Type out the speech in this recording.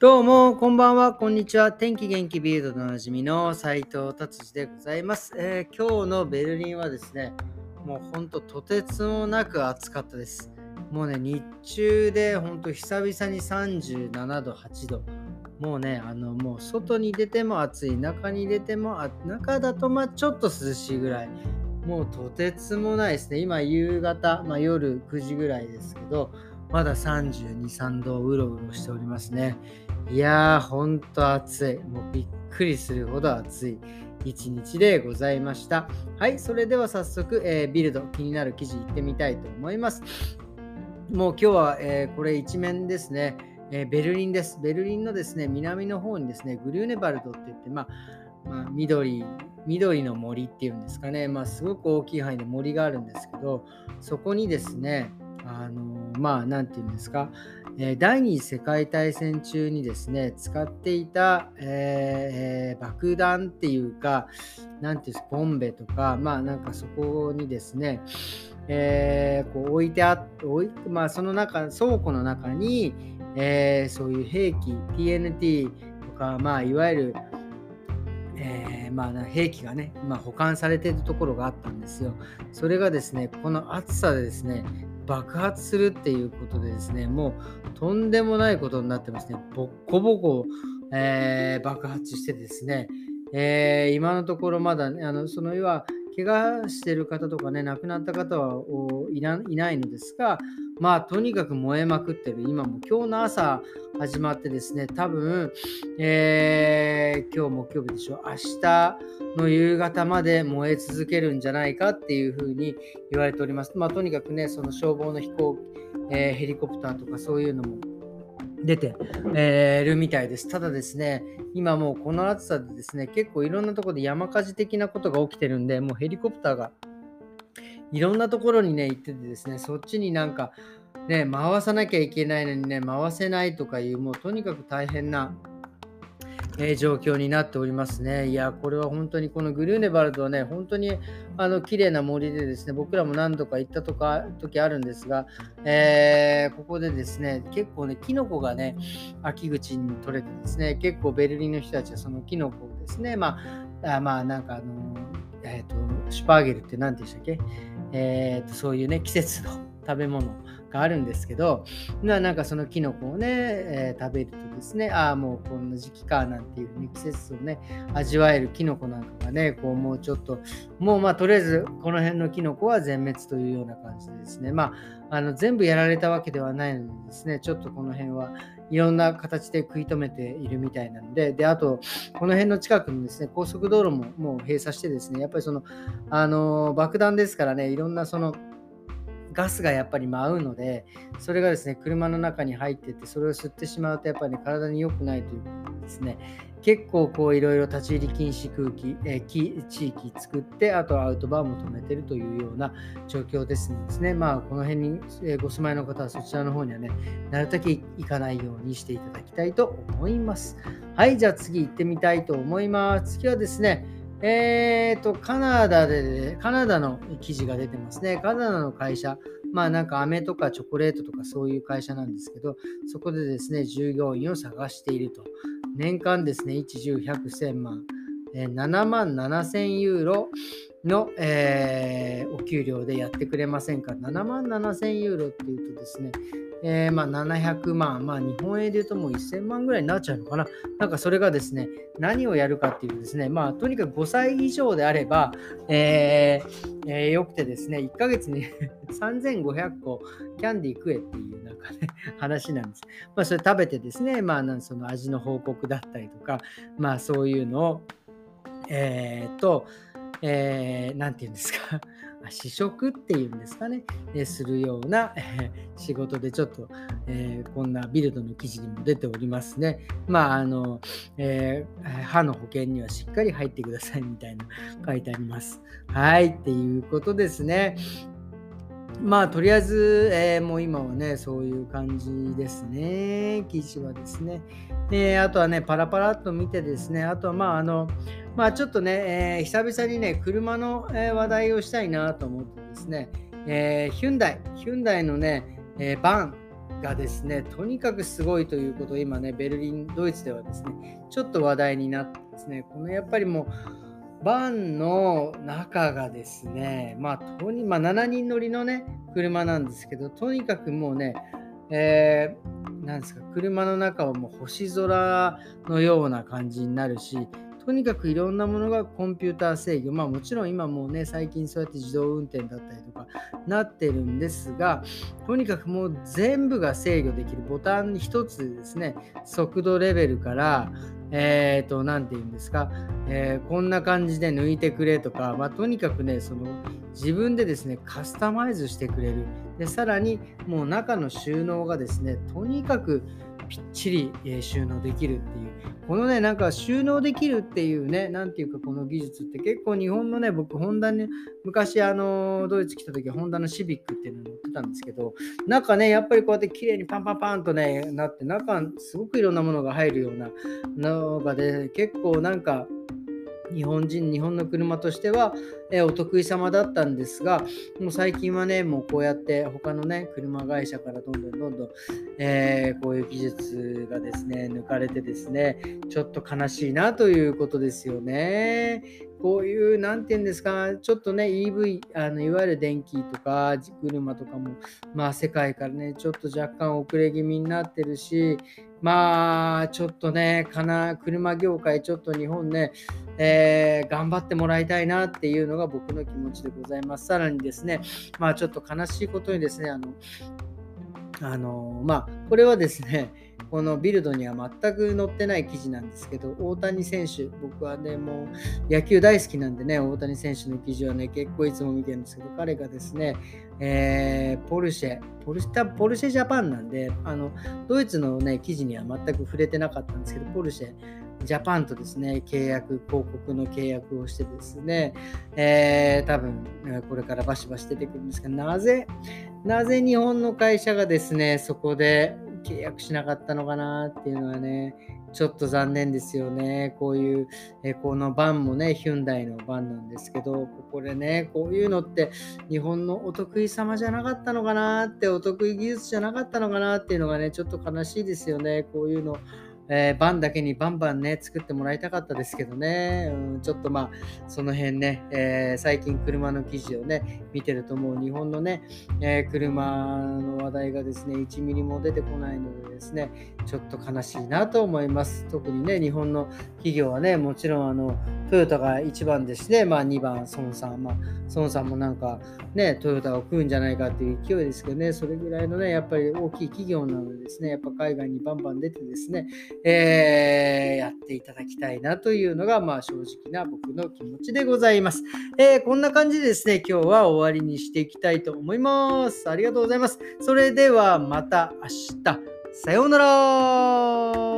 どうも、こんばんは、こんにちは。天気元気ビールドでおなじみの斉藤達治でございます、えー今日のベルリンはですね、もうほんととてつもなく暑かったです。もうね、日中でほんと久々に37度、8度。もうね、あの、もう外に出ても暑い、中に出ても、あ中だとまあちょっと涼しいぐらい。もうとてつもないですね。今夕方、まあ、夜9時ぐらいですけど、まだ32、3度うろうろしておりますね。いやー、ほんと暑い。もうびっくりするほど暑い一日でございました。はい、それでは早速、えービルド、気になる記事いってみたいと思います。もう今日は、えーこれ一面ですね、えーベルリンです。ベルリンのですね、南の方にですね、グリューネバルドって言って、まあ、まあ、緑、緑の森っていうんですかね、まあ、すごく大きい範囲で森があるんですけど、そこにですね、あのまあ、なんていうんですか、えー第二次世界大戦中にですね、使っていた、えーえ爆弾っていうか、なんていうんですか、ボンベとか、まあなんかそこにですね、えーこう置いてあって、まあその中、倉庫の中に、えーそういう兵器、TNT とか、まあいわゆる、えーまあ、兵器がね、まあ、保管されているところがあったんですよ。それがですね、この暑さでですね、爆発するっていうことでですね、もうとんでもないことになってますね。ボッコボコ、えー爆発してですね、えー今のところまだね、あのその要は、怪我してる方とかね、亡くなった方はいないのですが、まあ、とにかく燃えまくってる。今も今日の朝始まってですね、多分、えー今日木曜日でしょ、明日の夕方まで燃え続けるんじゃないかっていうふうに言われております。まあ、とにかくね、その消防の飛行、えーヘリコプターとかそういうのも出て、えーるみたいです。ただですね、今もうこの暑さでですね、結構いろんなところで山火事的なことが起きてるんで、もうヘリコプターがいろんなところにね、行っててですね、そっちになんかね、回さなきゃいけないのにね、回せないとかいう、もうとにかく大変な、えー状況になっておりますね。いや、これは本当にこのグルーネバルドはね、本当にあの綺麗な森でですね、僕らも何度か行ったとか時あるんですが、えーここでですね、結構ね、キノコがね、秋口に取れてですね、結構ベルリンの人たちはそのキノコをですね、まあ、あまあなんかあの、えっ、と、シュパーゲルって何でしたっけ？えっ、と、そういうね、季節の食べ物があるんですけど、ななんかそのキノコをね、えー食べるとですね、ああ、もうこんな時期かなんていうふうに季節をね、味わえるキノコなんかがね、こうもうちょっと、もうまあとりあえずこの辺のキノコは全滅というような感じでですね、まあ、あの全部やられたわけではないのでですね、ちょっとこの辺はいろんな形で食い止めているみたいなので、で、あと、この辺の近くのですね、高速道路ももう閉鎖してですね、やっぱりその、あの爆弾ですからね、いろんなその、ガスがやっぱり舞うので、それがですね、車の中に入ってて、それを吸ってしまうと、やっぱり、ね、体に良くないということですね、結構こういろいろ立ち入り禁止空気、え地域作って、あとはアウトバーも止めてるというような状況ですのですね、まあこの辺にご住まいの方はそちらの方にはね、なるだけ行かないようにしていただきたいと思います。はい、じゃあ次行ってみたいと思います。次はですね、えーと、カナダで、カナダの記事が出てますね。カナダの会社、まあなんか飴とかチョコレートとかそういう会社なんですけど、そこでですね、従業員を探していると。年間ですね、1、10、100、1000万、えー7万7000ユーロの、えーお給料でやってくれませんか ?7 万7000ユーロっていうとですね、えーまあ700万、まあ日本円で言うともう1000万ぐらいになっちゃうのかな？なんかそれがですね、何をやるかっていうとですね、まあとにかく5歳以上であれば、えーえーよくてですね、1ヶ月に 3500個キャンディー食えっていうなんかね、話なんです。まあそれ食べてですね、まあなんその味の報告だったりとか、まあそういうのを、えーっと、えーなんて言うんですか、試食っていうんですかね、えーするような、えー仕事でちょっと、えーこんなビルドの記事にも出ておりますね。まあ、あの、えー歯の保険にはしっかり入ってくださいみたいな書いてあります。はい、っていうことですね。まあ、とりあえず、えーもう今はね、そういう感じですね、記事はですね。で、あとはね、パラパラっと見てですね、あとはまあ、あの、まあちょっとね、えー久々にね、車の、話題をしたいなと思ってですね、えーヒュンダイ、ヒュンダイのね、えバン、がですね、とにかくすごいということを今ね、ベルリン、ドイツではですね、ちょっと話題になってですね、このやっぱりもう、バンの中がですね、まあ、とにまあ、7人乗りのね、車なんですけど、とにかくもうね、えー、なんですか、車の中はもう星空のような感じになるし、とにかくいろんなものがコンピューター制御。まあもちろん今もうね、最近そうやって自動運転だったりとかなってるんですが、とにかくもう全部が制御できるボタン一つですね、速度レベルから、えっ、ー、と、何て言うんですか、えー、こんな感じで抜いてくれとか、まあ、とにかくね、その自分でですね、カスタマイズしてくれる。で、さらにもう中の収納がですね、とにかくぴっちり、収納できるっていう。このね、なんか収納できるっていうね、なんていうかこの技術って結構日本のね、僕、ホンダに、昔あの、ドイツ来た時は、ホンダのシビックっていうの乗ってたんですけど、中ね、やっぱりこうやって綺麗にパンパンパンとね、なって、中、すごくいろんなものが入るようなのがで、結構なんか、日本人、日本の車としては、えお得意様だったんですが、もう最近はね、もうこうやって他のね、車会社からどんどんどんどん、えー、こういう技術がですね、抜かれてですね、ちょっと悲しいなということですよね。こういう、なんて言うんですか、ちょっとね、EV、あのいわゆる電気とか車とかも、まあ世界からね、ちょっと若干遅れ気味になってるし、まあ、ちょっとね、かな、車業界、ちょっと日本ね、えー、頑張ってもらいたいなっていうのが僕の気持ちでございます。さらにですね、まあちょっと悲しいことにですね、あの、あのまあ、これはですね、このビルドには全く載ってない記事なんですけど、大谷選手、僕はね、もう野球大好きなんでね、大谷選手の記事はね、結構いつも見てるんですけど、彼がですね、えー、ポルシェ、ポルシェ、ポルシェジャパンなんで、あの、ドイツのね、記事には全く触れてなかったんですけど、ポルシェ、ジャパンとですね、契約、広告の契約をしてですね、えー、多分、これからバシバシ出てくるんですが、なぜ、なぜ日本の会社がですね、そこで契約しなかったのかなっていうのはね、ちょっと残念ですよね。こういう、えこのバンもね、ヒュンダイのバンなんですけど、ここでね、こういうのって日本のお得意様じゃなかったのかなって、お得意技術じゃなかったのかなっていうのがね、ちょっと悲しいですよね。こういうの。えー、バンだけにバンバンね、作ってもらいたかったですけどね、うん、ちょっとまあ、その辺ね、えー、最近車の記事をね、見てるともう日本のね、えー、車の話題がですね、1ミリも出てこないのでですね、ちょっと悲しいなと思います。特にね、日本の企業はね、もちろんあの、トヨタが1番ですね、まあ2番、孫さん、まあ、孫さんもなんかね、トヨタを食うんじゃないかっていう勢いですけどね、それぐらいのね、やっぱり大きい企業なのでですね、やっぱ海外にバンバン出てですね、えー、やっていただきたいなというのが、まあ、正直な僕の気持ちでございます。えー、こんな感じでですね、今日は終わりにしていきたいと思います。ありがとうございます。それではまた明日。さようなら